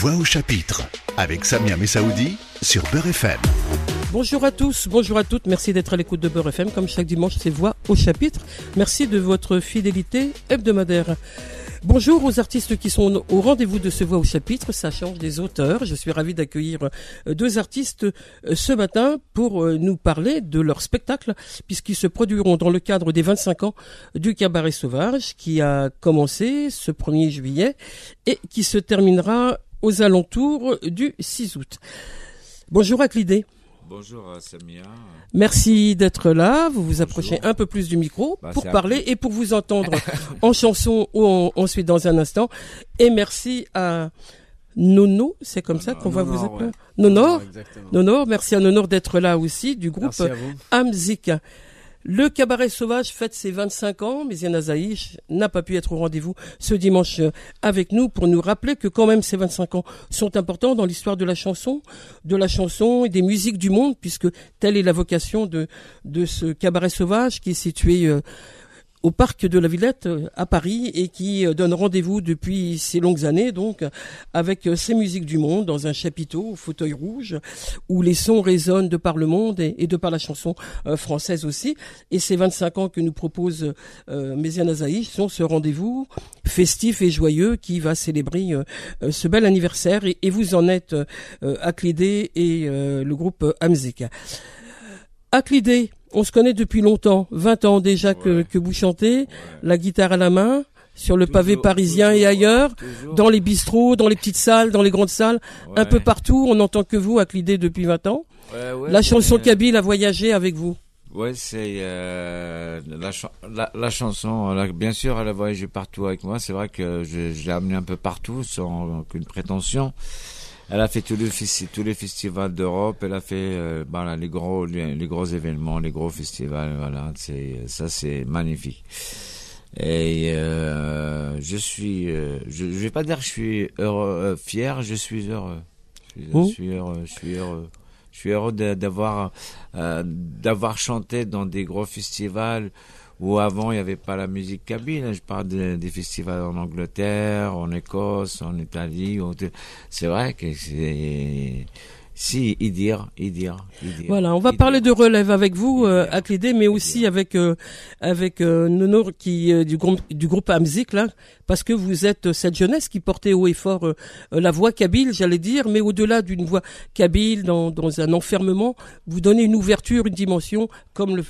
Voix au chapitre avec Samia Messaoudi sur Beurre FM. Bonjour à tous, bonjour à toutes, merci d'être à l'écoute de Beurre FM. Comme chaque dimanche, c'est Voix au chapitre. Merci de votre fidélité hebdomadaire. Bonjour aux artistes qui sont au rendez-vous de ce Voix au chapitre, ça change des auteurs. Je suis ravi d'accueillir euh, deux artistes euh, ce matin pour euh, nous parler de leur spectacle, puisqu'ils se produiront dans le cadre des 25 ans du Cabaret Sauvage, qui a commencé ce 1er juillet et qui se terminera aux alentours du 6 août. Bonjour à Clidé. Bonjour euh, Samia. Merci d'être là. Vous vous approchez un peu plus du micro Bah, pour parler et pour vous entendre en chanson ou en, ensuite dans un instant. Et merci à Nono, c'est comme ça qu'on va vous appeler. ouais. Nonor. Nonor, merci à Nonor d'être là aussi du groupe. Amzik. Le cabaret sauvage fête ses 25 ans, mais Yana Zaïch n'a pas pu être au rendez-vous ce dimanche euh, avec nous pour nous rappeler que quand même ces 25 ans sont importants dans l'histoire de la chanson, de la chanson et des musiques du monde, puisque telle est la vocation de, ce cabaret sauvage qui est situé euh, au parc de la Villette euh, à Paris et qui euh, donne rendez-vous depuis ces longues années donc avec euh, ces musiques du monde dans un chapiteau au fauteuil rouge où les sons résonnent de par le monde et, de par la chanson euh, française aussi et ces 25 ans que nous propose euh, Méziane sont ce rendez-vous festif et joyeux qui va célébrer euh, euh, ce bel anniversaire et, vous en êtes euh, Aclidé et euh, le groupe euh, Amzik. Aclidé, on se connaît depuis longtemps, 20 ans déjà que, Ouais. que vous chantez, la guitare à la main, sur le pavé Toujours, parisien et ailleurs, toujours. dans les bistrots, dans les petites salles, dans les grandes salles, un peu partout, on n'entend que vous, Aclidé, depuis 20 ans. La chanson mais- Kabyle a voyagé avec vous. Ouais, c'est euh, la, chan- la, la chanson. bien sûr, elle a voyagé partout avec moi. C'est vrai que je, je l'ai amenée un peu partout sans aucune prétention. Elle a fait tous les, tous les festivals d'Europe. Elle a fait euh, voilà, les gros les, les gros événements, les gros festivals. Voilà, c'est ça, c'est magnifique. Et euh, je suis, euh, je, je vais pas dire que je suis heureux, fier. Je suis heureux. Je suis, Oh. je suis heureux. Je suis heureux. Je suis heureux d'avoir d'avoir chanté dans des gros festivals où avant il n'y avait pas la musique kabyle. Je parle de- des festivals en Angleterre, en Écosse, en Italie. C'est vrai que c'est si Idir, Idir, Idir. Voilà, on va Idir. parler de relève avec vous, euh, Idir. Aclidé, mais aussi Idir. avec euh, avec euh, Nono qui euh, du groupe du groupe Amzik là, parce que vous êtes euh, cette jeunesse qui portait haut et fort euh, euh, la voix kabyle, j'allais dire, mais au-delà d'une voix kabyle dans dans un enfermement, vous donnez une ouverture, une dimension comme le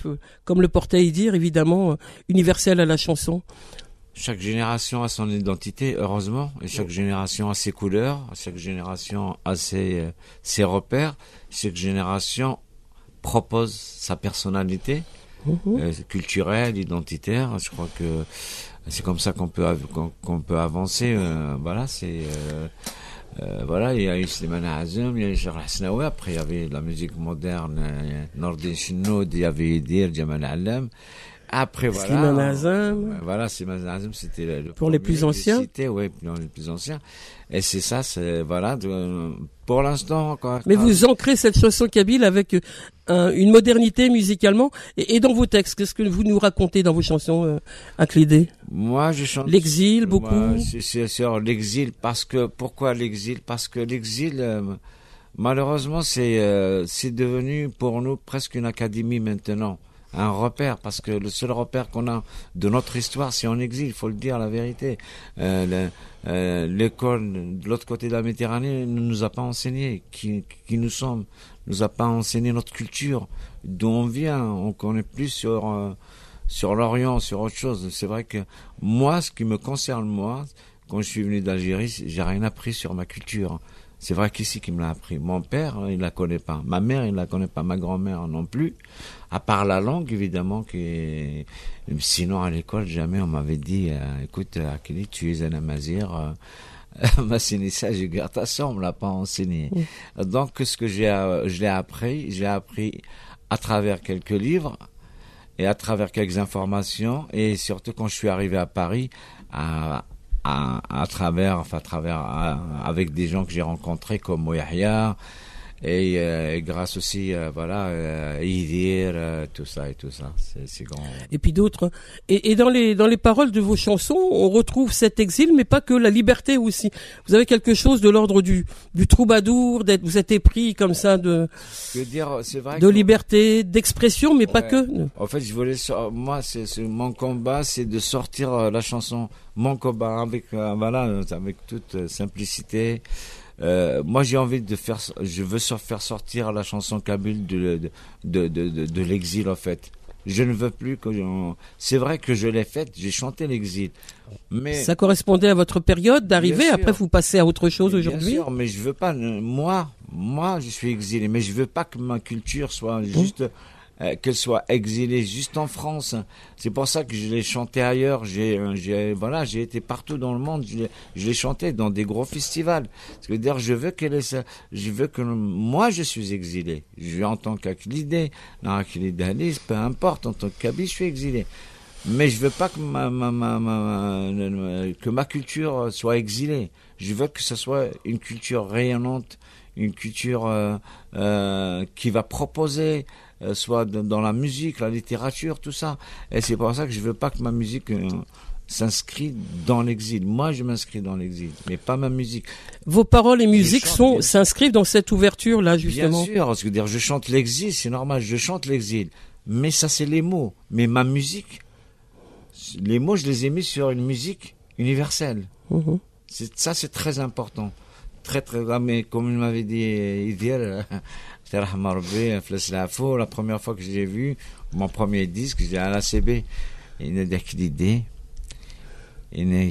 comme le portait Idir évidemment euh, universel à la chanson. Chaque génération a son identité, heureusement, et chaque génération a ses couleurs, chaque génération a ses, euh, ses repères, chaque génération propose sa personnalité Mhm. euh, culturelle, identitaire. Je crois que c'est comme ça qu'on peut av- qu'on peut avancer. euh, voilà, c'est euh, voilà, il y a eu Slimane Azem, il y a eu Hasnaoui, après il y avait la musique moderne, Nordin Chinoud, il y avait Idir, Jamal Allam. Après voilà. Slimane Azem. Ouais, Voilà, c'était le, Pour les plus anciens? Cité, ouais, pour les plus anciens. Et c'est ça, c'est voilà. de- pour l'instant, quoi. Mais vous ancrez cette chanson kabyle avec euh, un- une modernité musicalement et, et dans vos textes. Qu'est-ce que vous nous racontez dans vos chansons, euh, Aclidé Moi, je chante. L'exil, beaucoup? Moi, c'est- C'est sur l'exil parce que pourquoi l'exil? Parce que l'exil, euh, malheureusement, c'est euh, c'est devenu pour nous presque une académie maintenant, un repère parce que le seul repère qu'on a de notre histoire, c'est en exil. Il faut le dire la vérité. Euh, euh, L'école de l'autre côté de la Méditerranée ne nous a pas enseigné qui, qui nous sommes, nous a pas enseigné notre culture, d'où on vient. On connaît plus sur euh, sur l'Orient, sur autre chose. C'est vrai que moi, ce qui me concerne moi, quand je suis venu d'Algérie, j'ai rien appris sur ma culture. C'est vrai qu'ici qui me l'a appris. Mon père, il la connaît pas. Ma mère, il la connaît pas. Ma grand-mère non plus. À part la langue, évidemment, qui est... sinon à l'école, jamais on m'avait dit, euh, écoute, Akili, tu es un amazir. Euh, m'a enseigné ça, je garde ça, on me l'a pas enseigné. Donc, ce que j'ai, euh, je l'ai appris, j'ai appris à travers quelques livres, et à travers quelques informations et surtout quand je suis arrivé à Paris à, à, à travers enfin à travers à- avec des gens que j'ai rencontrés comme Mouyahia Et, euh, grâce aussi, euh, voilà, euh, Idir, euh, tout ça et tout ça, c'est grand. et puis d'autres. Et, et dans les dans les paroles de vos chansons, on retrouve cet exil, mais pas que la liberté aussi. Vous avez quelque chose de l'ordre du du troubadour, d'être vous êtes épris comme ça de Je veux dire, c'est vrai de que- liberté, d'expression, mais pas que. En fait, je voulais, moi, c'est mon combat, c'est de sortir euh, la chanson, mon combat avec, voilà, avec toute simplicité. Euh, moi, j'ai envie de faire, je veux faire sortir la chanson kabyle de, de, de, de, l'exil, en fait. Je ne veux plus que, c'est vrai que je l'ai faite, j'ai chanté l'exil, mais Ça correspondait à votre période d'arrivée. Bien. Après, vous passez à autre chose Bien aujourd'hui. sûr, mais je veux pas. Moi, moi, je suis exilé, mais je veux pas que ma culture soit juste euh, qu'elle soit exilée juste en France. C'est pour ça que je l'ai chanté ailleurs. J'ai, euh, j'ai, voilà, j'ai été partout dans le monde. Je l'ai, chanté dans des gros festivals. C'est-à-dire, je veux qu'elle je veux que moi, je suis exilé. Je en tant qu'Aklidé, Aklidé, peu importe, en tant que Kaby, je suis exilé. Mais je veux pas que ma, ma, ma, ma- que ma culture soit exilée. Je veux que ce soit une culture rayonnante, une culture euh, euh, qui va proposer, soit de- dans la musique, la littérature, tout ça. Et c'est pour ça que je veux pas que ma musique euh, s'inscrit dans l'exil. Moi, je m'inscris dans l'exil, mais pas ma musique. Vos paroles et musiques chante, sont s'inscrivent dans cette ouverture là justement. Bien sûr, parce que dire je chante l'exil, c'est normal, je chante l'exil. Mais ça, c'est les mots. Mais ma musique, les mots, je les ai mis sur une musique universelle. Mhm. C'est, ça, c'est très important. Très, très, ah, mais comme il m'avait dit Idir, Terahma Rabbi, la première fois que je l'ai vu, mon premier disque, j'ai à l'ACB. Il a dit l'idée. Il a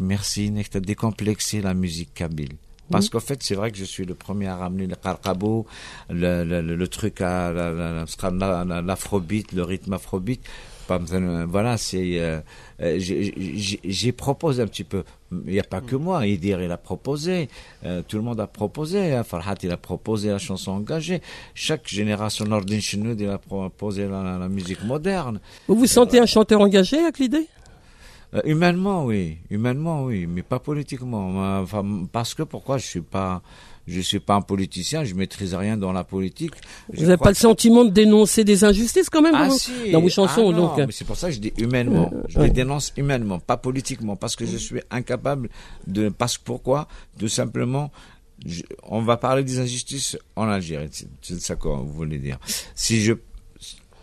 merci, il a décomplexé la musique kabyle. Parce qu'en fait, c'est vrai que je suis le premier à ramener le qarqabo, le, le, le, le truc à l'afrobeat, le rythme afrobeat. Voilà, c'est, euh, euh, j'ai- j'ai j'ai proposé un petit peu. Il n'y a pas que moi. Idir, il a proposé. Euh, tout le monde a proposé. hein. Farhat, il a proposé la chanson engagée. Chaque génération, Nordin Chenoud, il a proposé la, la- la musique moderne. Vous vous sentez un chanteur engagé avec l'idée? Euh, humainement, oui. Humainement, oui. Mais pas politiquement. Enfin, parce que pourquoi je suis pas, je suis pas un politicien. Je maîtrise rien dans la politique. Vous n'avez pas le sentiment de dénoncer des injustices quand même ah, dans, vos- si. dans vos chansons Ah, non, donc euh, mais c'est pour ça que je dis humainement. Je les dénonce humainement, pas politiquement, parce que je suis incapable de. Parce que pourquoi? Tout simplement. je- on va parler des injustices en Algérie. C'est c'est ça que vous voulez dire. Si je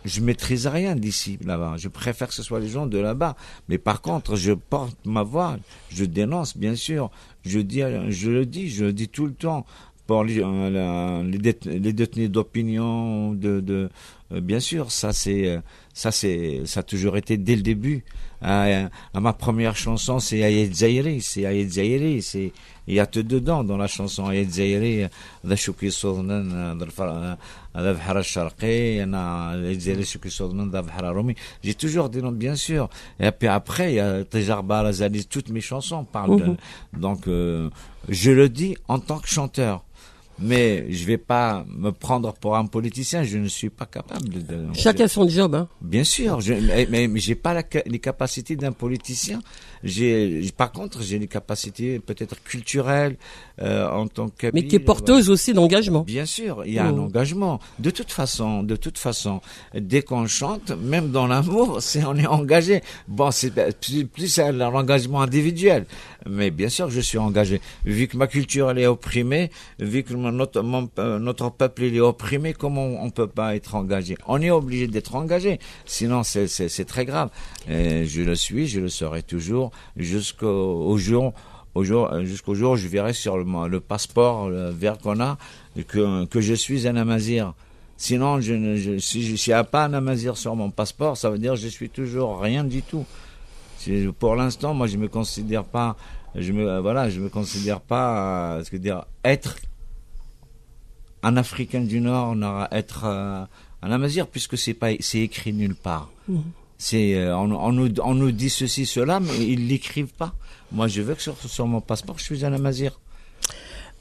je maîtrise rien d'ici là-bas. Je préfère que ce soit les gens de là-bas. Mais par contre, je porte ma voix. Je dénonce, bien sûr. Je dis, je le dis, je le dis tout le temps. Pour les, euh, les détenus d'opinion, de, de euh, bien sûr, ça c'est, euh, ça c'est, ça a toujours été dès le début. À, à ma première chanson, c'est Ayed Zairi, c'est Ayed Zairi, c'est, il y a tout dedans dans la chanson Ayed Zairi, ذا شوكي صوتنا ذا الفر- ذا بحر الشرقي انا Ayed Zairi شوكي صوتنا ذا بحر الرومي. J'ai toujours dit non, bien sûr. Et puis après, il y a Tejarba Lazali, toutes mes chansons parlent de, donc, euh, je le dis en tant que chanteur. Mais je vais pas me prendre pour un politicien, je ne suis pas capable de. chacun son job. Hein. Bien sûr, je, mais, mais, j'ai pas la les capacités d'un politicien. J'ai, par contre, j'ai les capacités peut-être culturelles euh, en tant que. Mais qui est porteuse aussi d'engagement. Bien sûr, il y a un Oh. engagement. De toute façon, de toute façon, dès qu'on chante, même dans l'amour, c'est on est engagé. Bon, c'est plus, plus c'est l'engagement individuel, mais bien sûr, je suis engagé. Vu que ma culture elle est opprimée, vu que notre mon- euh, notre peuple il est opprimé, comment on, peut pas être engagé? On est obligé d'être engagé, sinon c'est c'est c'est très grave. Et je le suis, je le serai toujours jusqu'au au jour au je verrai sur le, passeport vert qu'on a que, je suis un amazir. Sinon, je si je n'y a pas un amazir sur mon passeport, ça veut dire que je suis toujours rien du tout. Pour l'instant, moi, je me considère pas, je me, voilà, je me considère pas, euh, ce que dire, être un Africain du Nord, être euh, un amazir, puisque c'est écrit nulle part. C'est, euh, on, on nous, on nous dit ceci, cela, mais ils l'écrivent pas. Moi, je veux que sur, sur mon passeport, je suis un amazir.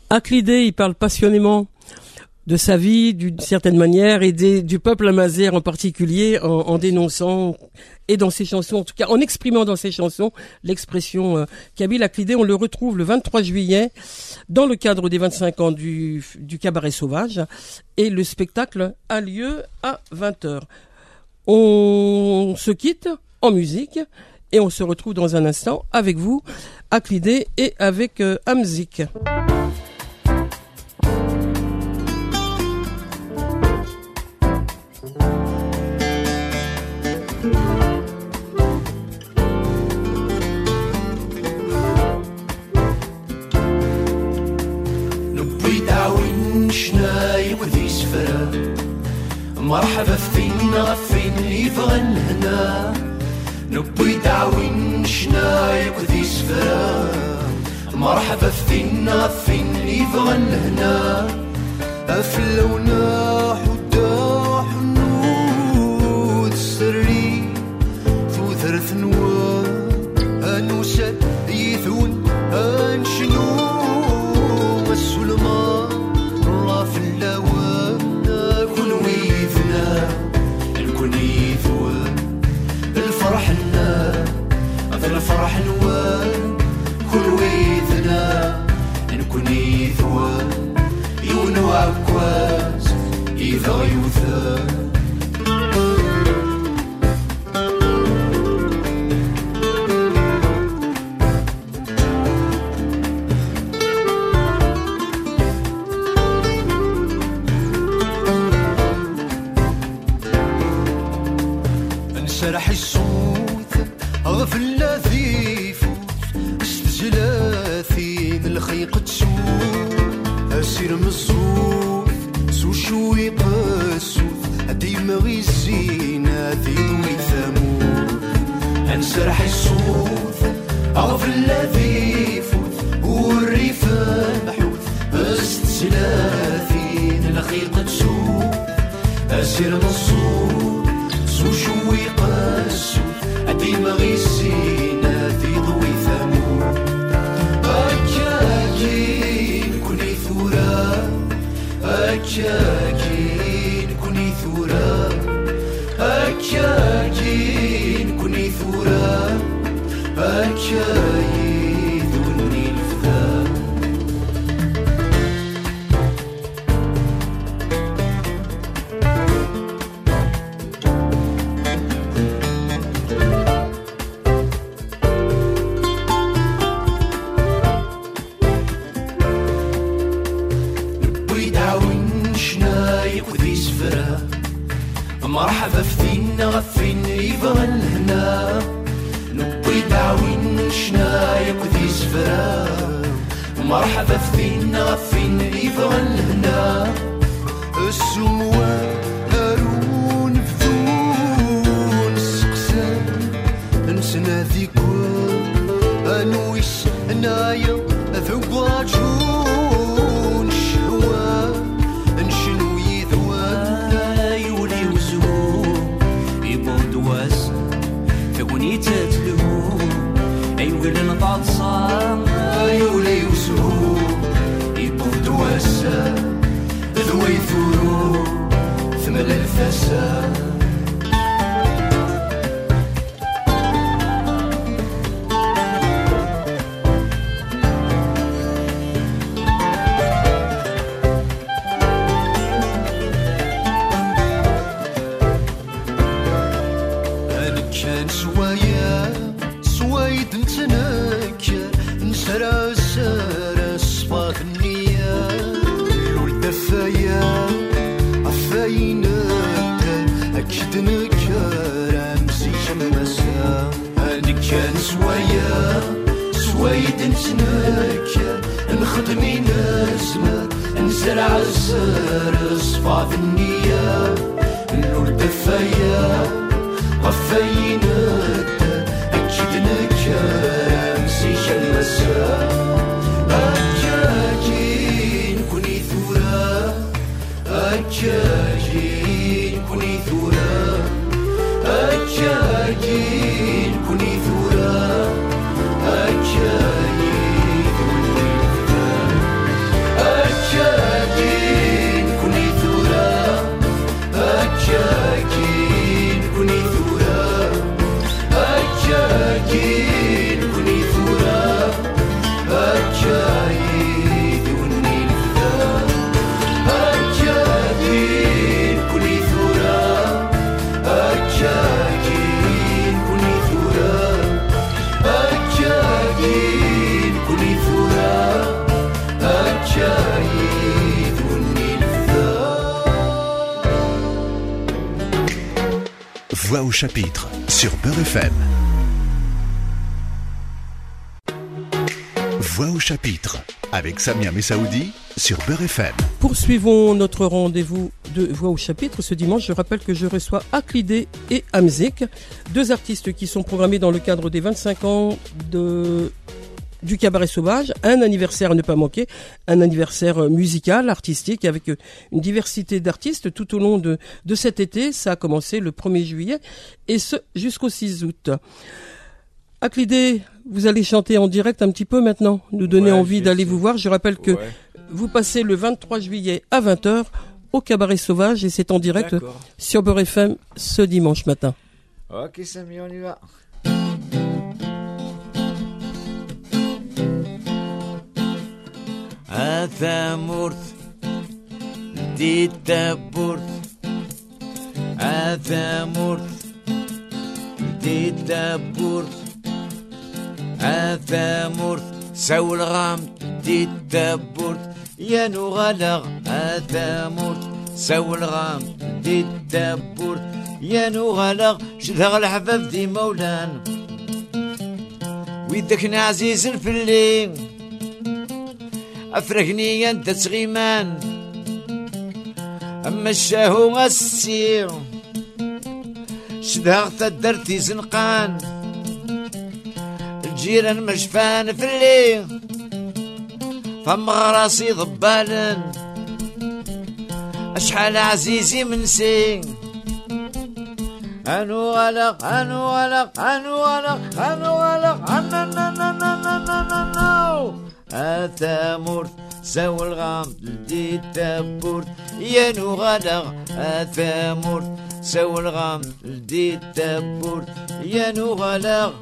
Aclidé, il parle passionnément de sa vie d'une certaine manière et du peuple amazère en particulier en, en, dénonçant et dans ses chansons, en tout cas en exprimant dans ses chansons l'expression euh, Kabyle Aklidé. On le retrouve le 23 juillet dans le cadre des 25 ans du, du cabaret sauvage et le spectacle a lieu à 20h. On se quitte en musique et on se retrouve dans un instant avec vous, Aklidé et avec euh, Amzik. كيف غنهنا نبوي دعوين شنايك ذي سفرة. مرحبا فينا فين لي فغنهنا أفلونا حب شرح الصوت غف الذي يفوت استجلاثي من الخيق تشوف أسير مزوف سو شوي قسوف ديما غيزينا ذي ثمور أن شرح الصوت غف الذي يفوت والريف محوت استجلا تسلاثين الخيق تشوف أسير مصوف وشويق السود عندي مغيسينا في ضوي ثمود. أكاكي كوني ثورة. أكاكي كوني ثورة. أكاكي كوني ثورة. أكاكي يبغى لهنا نبي دعوين شنا يقضي سفرا مرحبا فينا فين غفين يبغى لهنا السموان هارون بدون سقسان نسنا ذيك. أنويس نايا ذوقاتو كان سوايا سوايد نسنك نخدمي نسمة نزرع الزر صفا في النية. نلول دفايا نتا أكيد نكا مسيش المسار Voix au chapitre avec Samia Messaoudi sur Beurre FM. Poursuivons notre rendez-vous de Voix au chapitre ce dimanche. Je rappelle que je reçois Aklidé et Amzik, deux artistes qui sont programmés dans le cadre des 25 ans de du cabaret sauvage, un anniversaire à ne pas manquer, un anniversaire musical, artistique, avec une diversité d'artistes tout au long de, de cet été. Ça a commencé le 1er juillet et ce jusqu'au 6 août. Aklidé, vous allez chanter en direct un petit peu maintenant, nous donner Ouais, envie d'aller vous voir. Je rappelle que Ouais. vous passez le 23 juillet à 20h au cabaret sauvage et c'est en direct sur Beurre FM ce dimanche matin. Ok, Samy, on y va. A tamurt Di tamurt A tamurt سو الغام دي يا نغلغ هذا مرت سو الغام دي التبرت يا نغلغ شذغ الحباب دي مولان ويدك عزيز الفلين أفرغني أنت سغيمان أما الشاهو غسي شدها درتي زنقان الجيران مشفان فلي فم غراسي ضبالن أشحال عزيزي منسي أنو غلق أنو غلق أنو غلق أنو غلق أنو غلق أنو غلق أنو أنا أثامرت ساو الغام تلدي التابورت يا نو نغالغ أثامرت ساو الغام تلدي التابورت يا نو نغالغ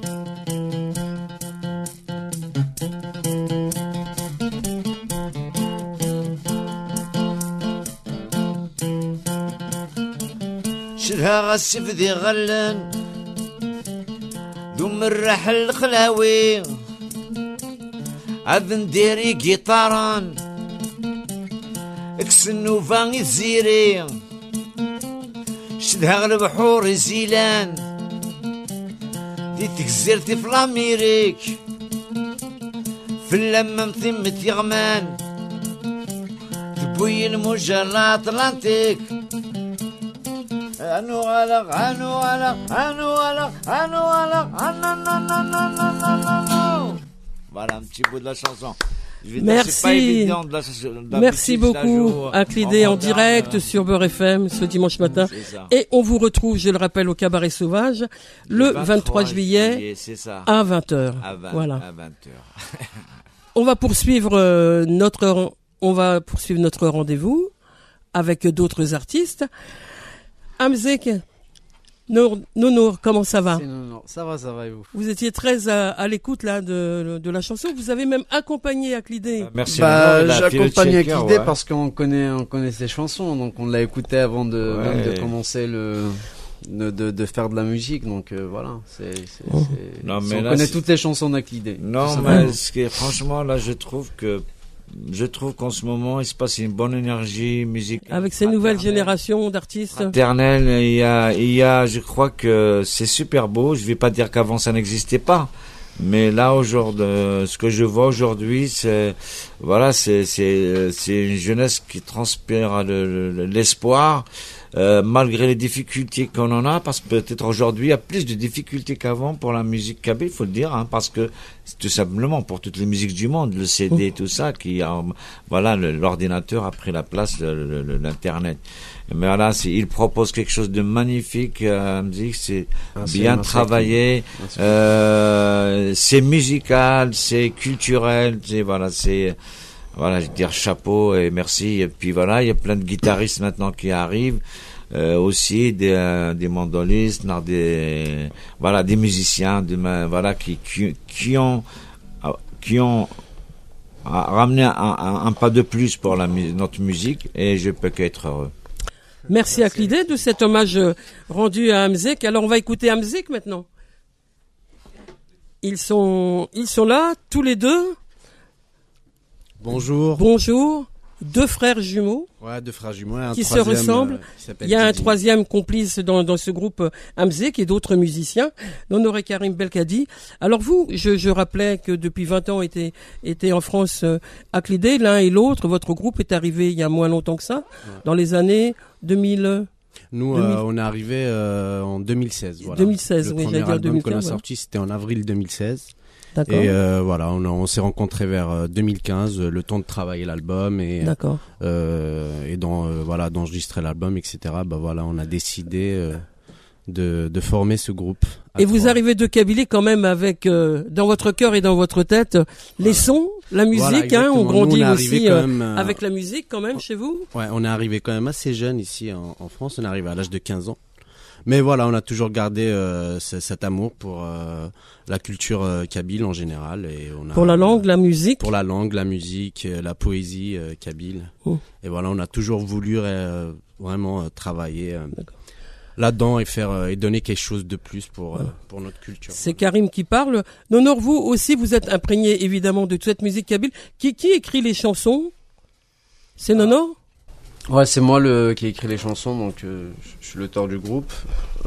شرها غسف ذي غلن دوم الرحل خلاوي أذن ديري جيطاران إكس النوفا الزيري شدها البحور الزيلان دي تكزيرتي في الاميريك في اللمة مثمة يغمان تبوي الموجة الأطلنطيك أنو غلق أنو غلق أنو غلق أنو غلق أنو نو Voilà un petit bout de la chanson. Dire, Merci. c'est pas évident de la- d'habitude, Merci beaucoup Aklidé en direct euh, sur Beurre FM ce dimanche matin. C'est ça. Et on vous retrouve, je le rappelle, au Cabaret Sauvage le 23 juillet à 20h. À 20, Voilà. à 20 heures. On va poursuivre euh, notre on va poursuivre notre rendez-vous avec d'autres artistes. Amzek Nour, Nounour, comment ça va C'est- non, non, ça va, ça va et vous? Vous étiez très à, à l'écoute là de, de la chanson. Vous avez même accompagné Aklidé. Merci. Bah, j'accompagne ouais. parce qu'on connaît, on connaît ses chansons, donc on l'a écouté avant de, Ouais. même de commencer le, de, de, de faire de la musique, donc euh, voilà. C'est, Oh. on là, connaît toutes les chansons d'Aklidé. Non, mais simplement. ce qui est- franchement, là, je trouve que je trouve qu'en ce moment, il se passe une bonne énergie musicale. Avec ces nouvelles générations d'artistes. Fraternelle, il y a, il y a, je crois que c'est super beau. Je vais pas dire qu'avant ça n'existait pas. Mais là, aujourd'hui, ce que je vois aujourd'hui, c'est, voilà, c'est, c'est, c'est une jeunesse qui transpire le- le- l'espoir, euh, malgré les difficultés qu'on en a, parce que peut-être aujourd'hui, il y a plus de difficultés qu'avant pour la musique KB, il faut le dire, hein, parce que c'est tout simplement pour toutes les musiques du monde, le CD, tout ça, qui a, voilà, l'ordinateur a pris la place, l'internet. Mais voilà, il propose quelque chose de magnifique, euh, musique, c'est Ah, c'est- bien travaillé, Merci. euh, c'est musical, c'est culturel, c'est voilà, c'est voilà, je veux dire chapeau et merci. Et puis voilà, il y a plein de guitaristes maintenant qui arrivent, euh, aussi des, euh, des mandolistes, des voilà, des musiciens, de voilà, qui, qui qui ont qui ont a- ramené un, un- pas de plus pour la notre musique et je peux qu'être heureux. Merci à Clidé de cet hommage euh, rendu à Amzek. Alors on va écouter Amzek maintenant. Ils sont, ils sont là, tous les deux. Bonjour. Bonjour. deux frères jumeaux. Ouais, deux frères jumeaux. Un Qui se ressemblent. euh, qui Il y a un troisième complice dans, dans ce groupe euh, Hamzik et d'autres musiciens, Honoré Karim Belkadi. Alors vous, je, je rappelais que depuis 20 ans était, était en France euh, acclédé, l'un et l'autre. Votre groupe est arrivé il y a moins longtemps que ça, dans les années 2000. Nous, 2000. euh, on est arrivé euh, en 2016. Voilà. 2016, Le oui, premier dire album 2015, qu'on a ouais. sorti, c'était en avril 2016. D'accord. Et euh, voilà, on, s'est rencontrés vers euh, 2015, euh, le temps de travailler l'album et euh, et dans euh, voilà d'enregistrer l'album, etc. Bah voilà, on a décidé euh, de, de former ce groupe. Et vous arrivez de Kabylie quand même avec euh, dans votre cœur et dans votre tête les sons, la musique. Voilà, hein, on grandit aussi euh, même, euh, avec la musique quand même chez vous. Ouais, on est arrivé quand même assez jeune ici en, en France. On est arrivé à l'âge de 15 ans. Mais voilà, on a toujours gardé euh, ce- cet amour pour euh, la culture euh, kabyle en général. Et on a, Pour la langue, la musique? Pour la langue, la musique, la poésie kabyle. Oh. Et voilà, on a toujours voulu vraiment travailler là-dedans et faire et donner quelque chose de plus pour Voilà. pour notre culture. C'est Karim qui parle. Nonor, vous aussi, vous êtes imprégné évidemment de toute cette musique kabyle. Qui, qui écrit les chansons? C'est Nonor? Ouais, c'est moi le qui ai écrit les chansons, donc euh, je suis l'auteur du groupe.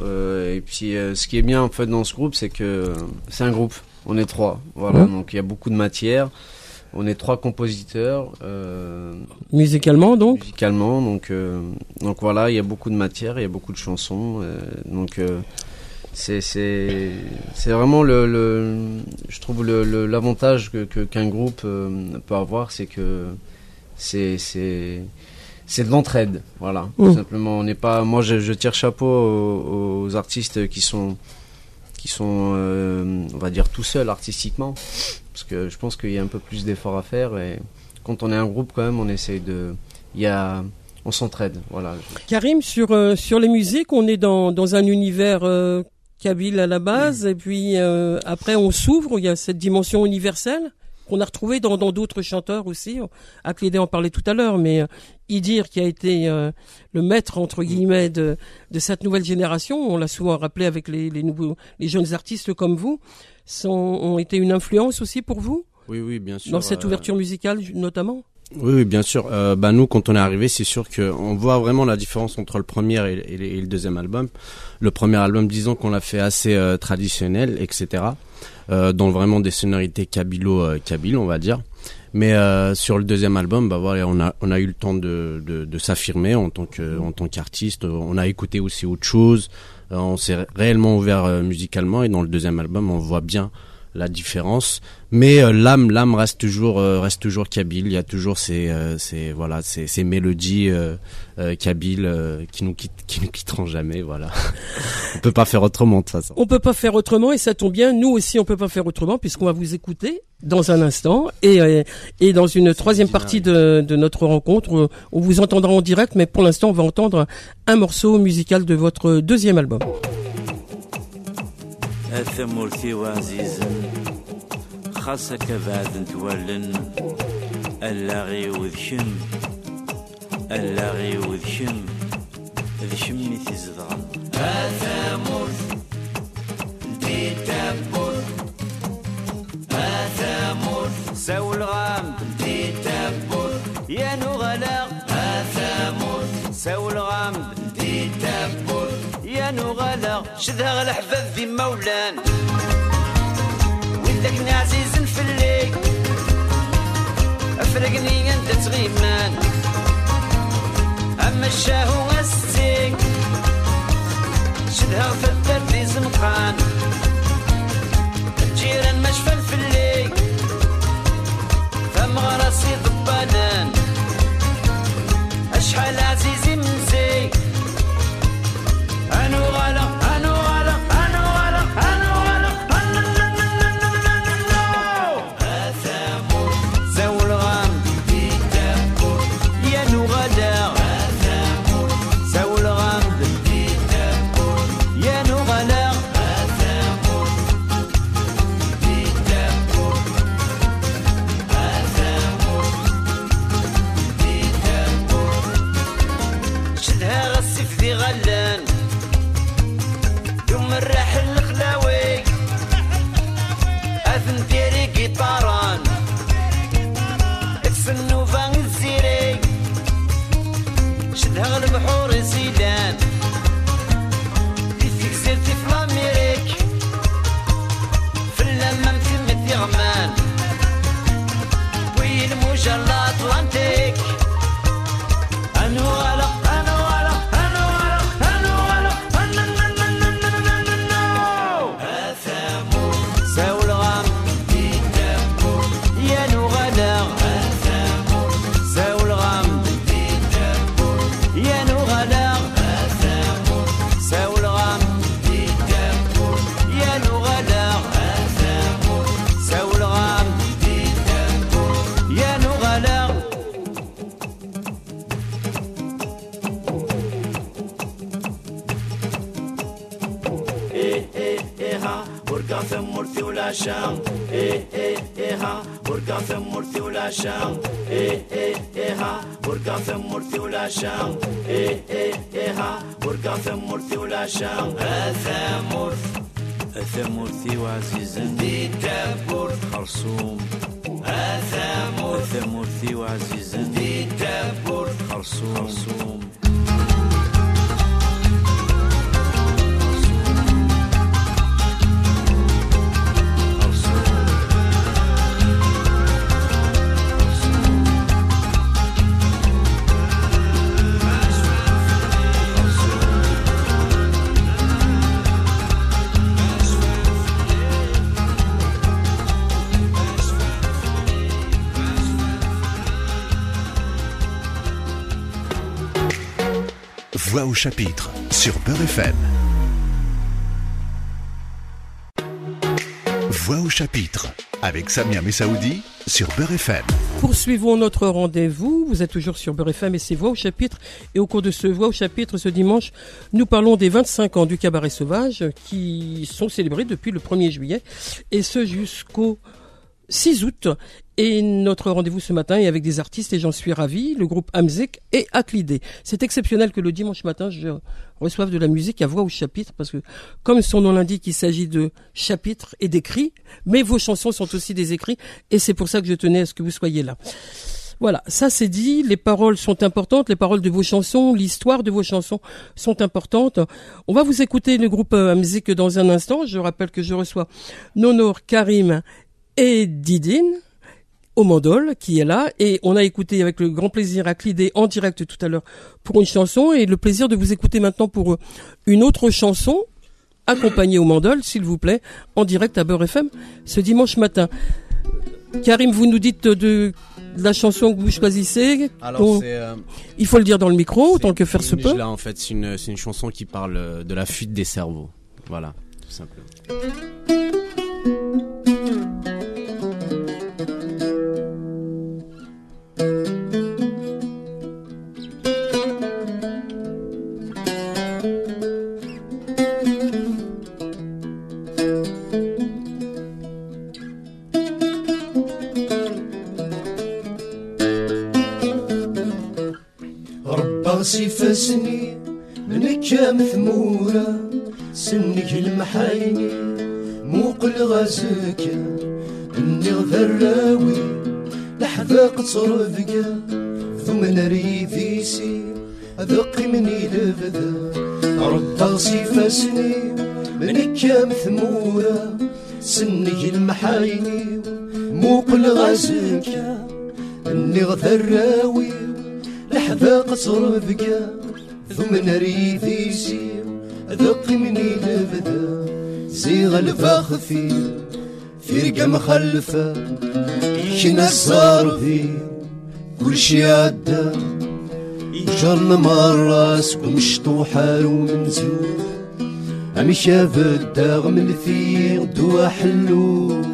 Euh, et puis, euh, ce qui est bien en fait dans ce groupe, c'est que euh, c'est un groupe. On est trois, voilà. Donc il y a beaucoup de matière. On est trois compositeurs euh, Musicalement donc? musicalement, donc euh, donc voilà, il y a beaucoup de matière, il y a beaucoup de chansons. euh, donc euh, c'est c'est c'est vraiment le, le je trouve le le- l'avantage que que- qu'un groupe euh, peut avoir, c'est que c'est c'est c'est de l'entraide, voilà. Tout simplement, on n'est pas. Moi, je, je tire chapeau aux, aux artistes qui sont qui sont, euh, on va dire, tout seuls artistiquement, parce que je pense qu'il y a un peu plus d'efforts à faire et quand on est un groupe, quand même, on essaye de, il y a, on s'entraide, voilà. Karim, sur, euh, sur les musiques, on est dans, dans un univers euh, kabyle à la base, et puis euh, après on s'ouvre, il y a cette dimension universelle qu'on a retrouvée dans d'autres chanteurs aussi. Aklédé en parlait tout à l'heure, mais euh, Idir, qui a été euh, le maître, entre guillemets, de, de cette nouvelle génération, on l'a souvent rappelé avec les, les, nouveaux, les jeunes artistes comme vous, sont, ont été une influence aussi pour vous, Oui, oui, bien sûr. dans cette euh, ouverture musicale notamment? Oui, oui, bien sûr. Euh, bah nous, quand on est arrivé, c'est sûr qu'on voit vraiment la différence entre le premier et, et- et le deuxième album. Le premier album, disons qu'on l'a fait assez euh, traditionnel, etc. Euh, dans vraiment des sonorités kabilo-kabyle, on va dire. Mais euh, sur le deuxième album, bah voilà, on a on a eu le temps de de, de s'affirmer en tant que en tant qu'artiste. On a écouté aussi autre chose. Euh, on s'est réellement ouvert euh, musicalement et dans le deuxième album, on voit bien la différence. Mais euh, l'âme, l'âme reste toujours, euh, reste toujours kabyle. Il y a toujours ces, euh, ces voilà, ces, ces mélodies euh, euh, kabyles euh, qui nous quittent, qui nous quitteront jamais. Voilà. on peut pas faire autrement de toute façon. On peut pas faire autrement et ça tombe bien. Nous aussi, on peut pas faire autrement puisqu'on va vous écouter dans un instant et euh, et dans une troisième partie de, de notre rencontre, on vous entendra en direct, mais pour l'instant, on va entendre un morceau musical de votre deuxième album. ثمرتي وعزيزا خاصك بعد نتولن اللاغي وذشم. اللاغي وذشم. ذشمي تزدغن ساول غام دي تابور يا نغلا ثامور ساول غام دي تابور يا نغالة شذا الحفاظ في مولان ولدك عزيز فلي افرقني أنت تغيمان. أما الشاهو السيك شذا في الدرد زمقان الجيران مش فلفلي فم غرسي ضبانان أشحال عزيزي Voix au chapitre sur Beurre FM. Voix au chapitre avec Samia Messaoudi sur Beurre FM. Poursuivons notre rendez-vous. Vous êtes toujours sur Beurre FM et c'est Voix au chapitre. Et au cours de ce Voix au chapitre ce dimanche, nous parlons des 25 ans du cabaret sauvage qui sont célébrés depuis le 1er juillet et ce jusqu'au 6 août. Et notre rendez-vous ce matin est avec des artistes et j'en suis ravi, le groupe Amzik et Aclidé. C'est exceptionnel que le dimanche matin je reçoive de la musique à voix au chapitre parce que comme son nom l'indique, il s'agit de chapitres et d'écrits, mais vos chansons sont aussi des écrits et c'est pour ça que je tenais à ce que vous soyez là. Voilà, ça c'est dit, les paroles sont importantes, les paroles de vos chansons, l'histoire de vos chansons sont importantes. On va vous écouter le groupe euh, Amzik dans un instant. Je rappelle que je reçois Nonor, Karim et Didine au Mandol qui est là et on a écouté avec le grand plaisir à Clidé en direct tout à l'heure pour une chanson et le plaisir de vous écouter maintenant pour euh, une autre chanson accompagnée au Mandol s'il vous plaît en direct à Beurre FM ce dimanche matin. Karim, vous nous dites de, de la chanson que vous choisissez. Alors euh, il faut le dire dans le micro autant que faire se peut. Là en fait, c'est une une chanson qui parle euh, de la fuite des cerveaux. Voilà, tout simplement. سكن إني غذراوي لحظة قصر ذقا ثم نري سي أذق مني لبدا رد صيف سني من كام ثمورة سني المحايني موقل غازك إني غذراوي لحظة قصر ذقا ثم نري سي أذق مني لبدا زي غلفة خفيف في رقة مخلفة شنا صار فيه كل شي عدى. جرنا مع الراس ومشطو حال ومنزول عمي شاف الداغ من فيه دوا حلول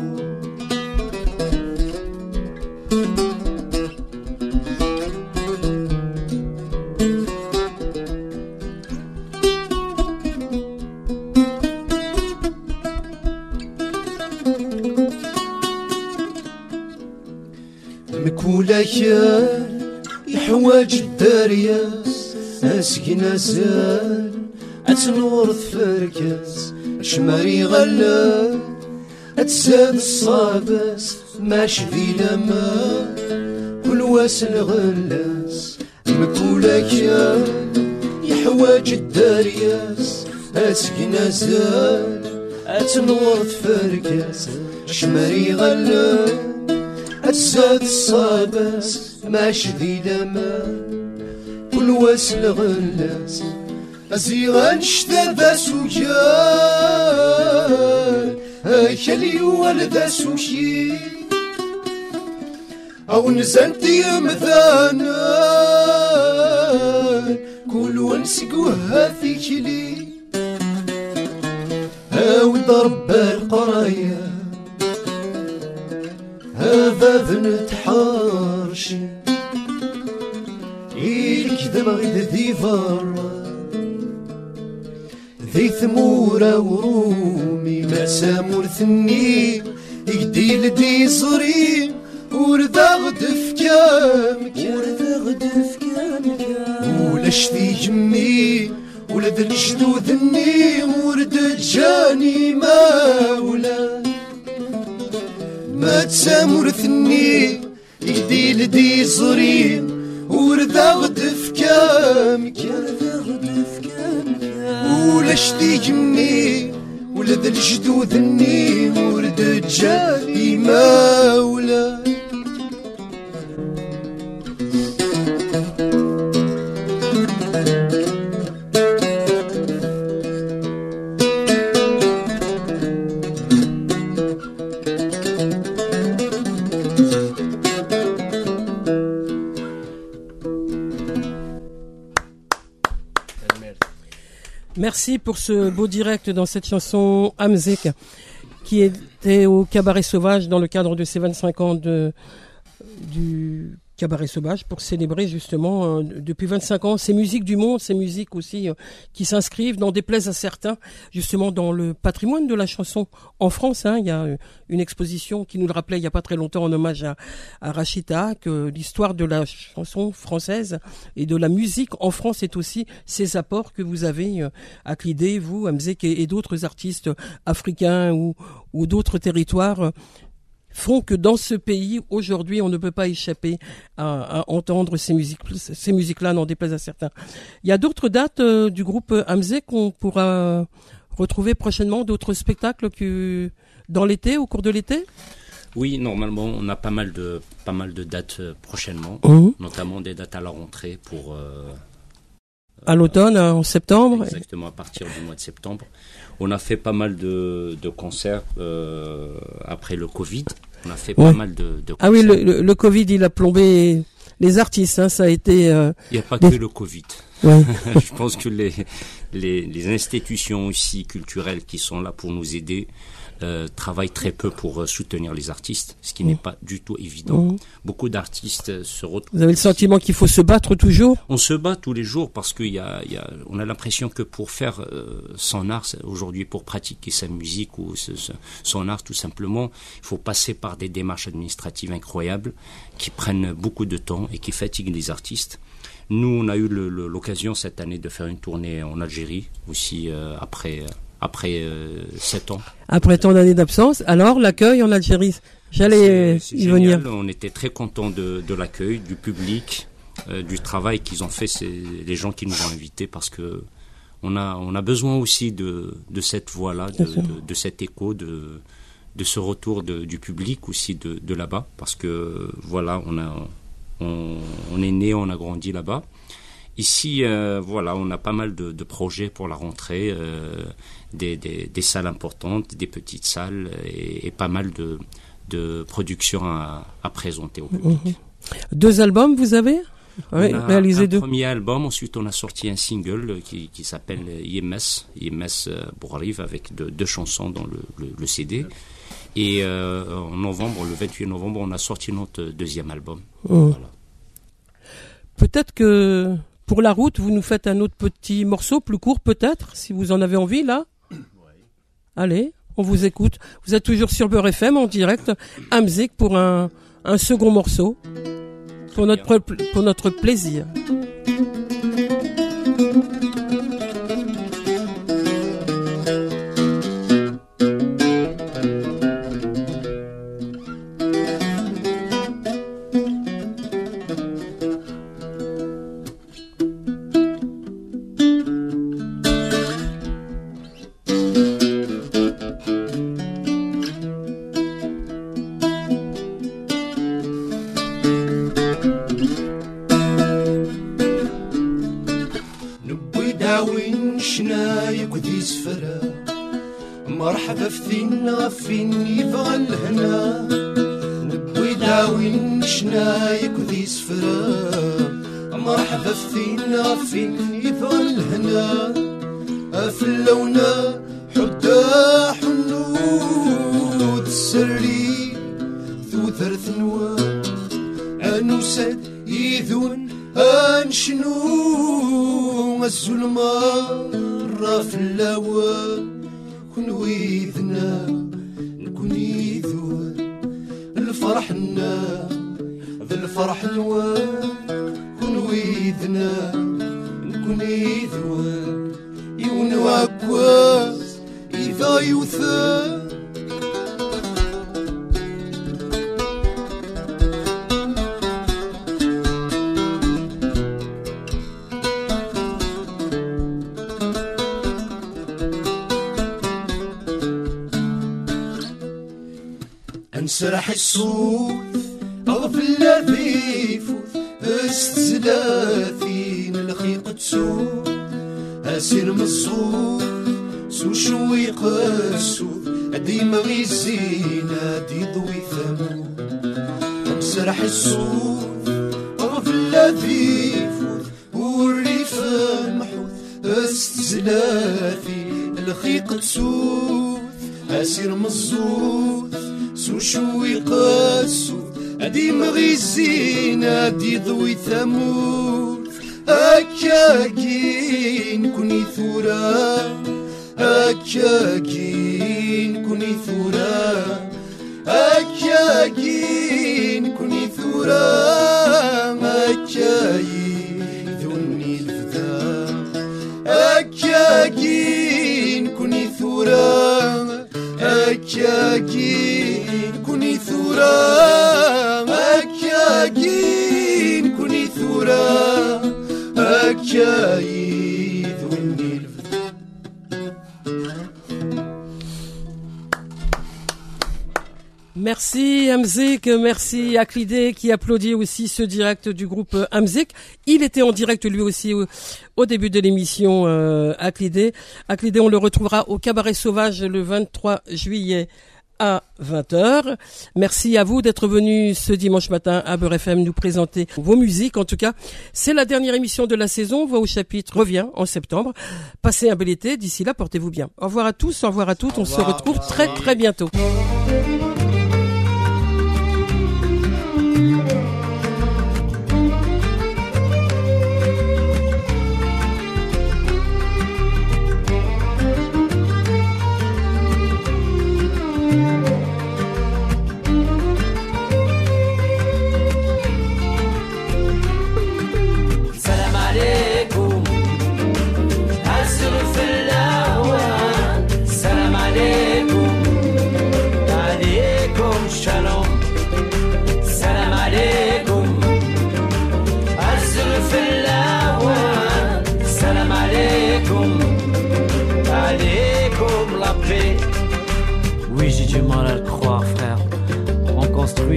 نسل أتنور تفركز شمري غلب أتساد الصابس ماش في دم. كل واسل غلس مكولك يحواج الدارياس أسكن زاد أتنور تفركز شمري غلب أتساد الصابس ماش في دم. الواس الغلاس أزيغان شتا ذا سكان أكلي والدا سوشي أو نزنتي مثانا كل ونسقوها في كلي هاو ضرب القرايا هذا ذنت حارشي البغد ذي فر ذي ثمورة ورومي ما سامور ثني يقديل دي صري وردا غد فكام وردا غد فكام ولاش ذي جمي ولد الجدود النيم ورد جاني ماولا ما تسامر ثني يدي لدي صريم ورذا غدف كامك ولاش تيجمي ولد الجدود النيم ورد جالي مولاي Merci pour ce beau direct dans cette chanson Amzek qui était au Cabaret Sauvage dans le cadre de ces 25 ans de, du Cabaret Sauvage pour célébrer justement euh, depuis 25 ans ces musiques du monde, ces musiques aussi euh, qui s'inscrivent, dans des déplaise à certains, justement dans le patrimoine de la chanson en France. Hein, il y a euh, une exposition qui nous le rappelait il n'y a pas très longtemps en hommage à, à Rachita, que l'histoire de la chanson française et de la musique en France est aussi ces apports que vous avez euh, acclidés, vous, Amzek, et, et d'autres artistes africains ou, ou d'autres territoires euh, font que dans ce pays, aujourd'hui, on ne peut pas échapper à, à entendre ces musiques, ces musiques-là, n'en déplaise à certains. Il y a d'autres dates euh, du groupe Hamzé qu'on pourra retrouver prochainement, d'autres spectacles que dans l'été, au cours de l'été? Oui, normalement, on a pas mal de, pas mal de dates euh, prochainement, Mhm. notamment des dates à la rentrée pour. euh, À l'automne, en septembre Exactement, à partir du mois de septembre. On a fait pas mal de, de concerts euh, après le Covid. On a fait Ouais. pas mal de, de Ah oui, le, le- le Covid, il a plombé les artistes, hein, ça a été... euh, Il n'y a pas que le Covid. ouais. Je pense que les, les, les institutions aussi culturelles qui sont là pour nous aider euh, travaillent très peu pour euh, soutenir les artistes, ce qui n'est pas du tout évident. Mhm. Beaucoup d'artistes euh, se retrouvent. Vous avez le sentiment qu'il faut se battre toujours? On se bat tous les jours parce qu'il y a, il y a, on a l'impression que pour faire euh, son art aujourd'hui, pour pratiquer sa musique ou ce- ce- son art tout simplement, il faut passer par des démarches administratives incroyables qui prennent beaucoup de temps et qui fatiguent les artistes. Nous, on a eu l'occasion cette année de faire une tournée en Algérie aussi euh, après après euh, sept ans. Après tant d'années d'absence. Alors, l'accueil en Algérie, j'allais c'est y génial. venir. On était très contents de, de l'accueil, du public, euh, du travail qu'ils ont fait, c'est les gens qui nous ont invités parce que on a, on a besoin aussi de, de cette voix-là, de, cet écho, de, de ce retour du public aussi de, là-bas parce que voilà, on, a, on, on est né, on a grandi là-bas. Ici, euh, voilà, on a pas mal de, de projets pour la rentrée, euh, des, des, des salles importantes, des petites salles et, et pas mal de, de productions à, à présenter au public. Deux albums, vous avez Oui, On a réalisé un deux. premier album, ensuite on a sorti un single euh, qui, qui s'appelle IMS, IMS euh, Bourrive, avec deux, deux chansons dans le, le, le CD. Et euh, en novembre, le 28 novembre, on a sorti notre deuxième album. Mhm. Voilà. Peut-être que pour la route, vous nous faites un autre petit morceau, plus court peut-être, si vous en avez envie là. Allez, on vous écoute. Vous êtes toujours sur Beurre FM en direct, Amzik pour un, second morceau, pour notre plaisir. غفين غفين يبغى الهنا نبوي داوين شنايك ذي سفرا مرحبا فين غفين يبغى الهنا أفلونا حدا حنود سري. ذو ثرث نوار أنوسد يذون أنشنو الظلمة راف اللوان نكون ويدنا نكون يثور الفرح لنا ذا الفرح الوان كون ويدنا نكون يثور يون وعكواس إذا يثار سرح السوف أغفل لذيف استزلاثين الخيق تسوف أسير مصوف سو شوي قسوف أدي مغيزين أدي ضوي ثمود. أمسرح أو في اللذيف والريف محوث استزلاثي الخيق تسوف أسير مصوف سو شوي قاسو هادي مغيزين هادي ضوي ثمور أكاكين كوني ثورة أكاكين كوني ثورة. أكاكين كوني ثورة مكاين ذني الفدا. أكاكين كوني ثورة أكاكين كوني ثورا أكاكين كوني ثورا أكايد والنيل Merci Amzik, merci Aklidé qui applaudit aussi ce direct du groupe Amzik. Il était en direct lui aussi au, au début de l'émission euh, Aklidé. Aklidé, on le retrouvera au Cabaret Sauvage le 23 juillet à 20h. Merci à vous d'être venus ce dimanche matin à Beurre FM nous présenter vos musiques. En tout cas, c'est la dernière émission de la saison. Voix au chapitre revient en septembre. Passez un bel été. D'ici là, portez-vous bien. Au revoir à tous, au revoir à toutes. On se retrouve très très bientôt.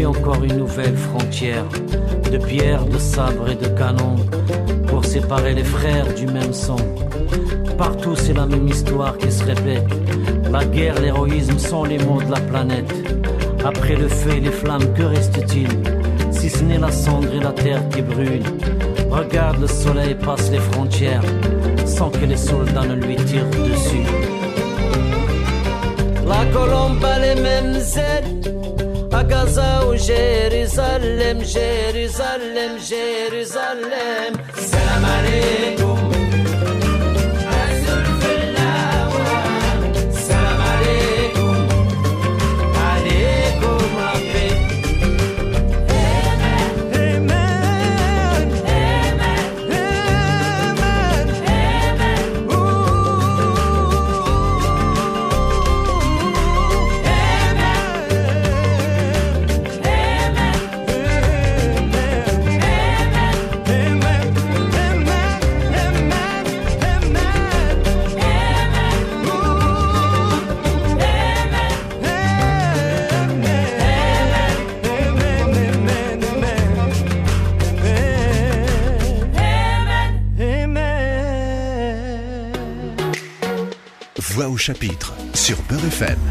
Encore une nouvelle frontière de pierres, de sabres et de canons pour séparer les frères du même sang. Partout, c'est la même histoire qui se répète. La guerre, l'héroïsme sont les mots de la planète. Après le feu et les flammes, que reste-t-il? Si ce n'est la cendre et la terre qui brûlent. Regarde, le soleil passe les frontières sans que les soldats ne lui tirent dessus. La colombe a les mêmes ailes A Gaza u Jerizalem, Jerizalem, Jerizalem Selam Aleyküm. Au chapitre sur Beurre FM.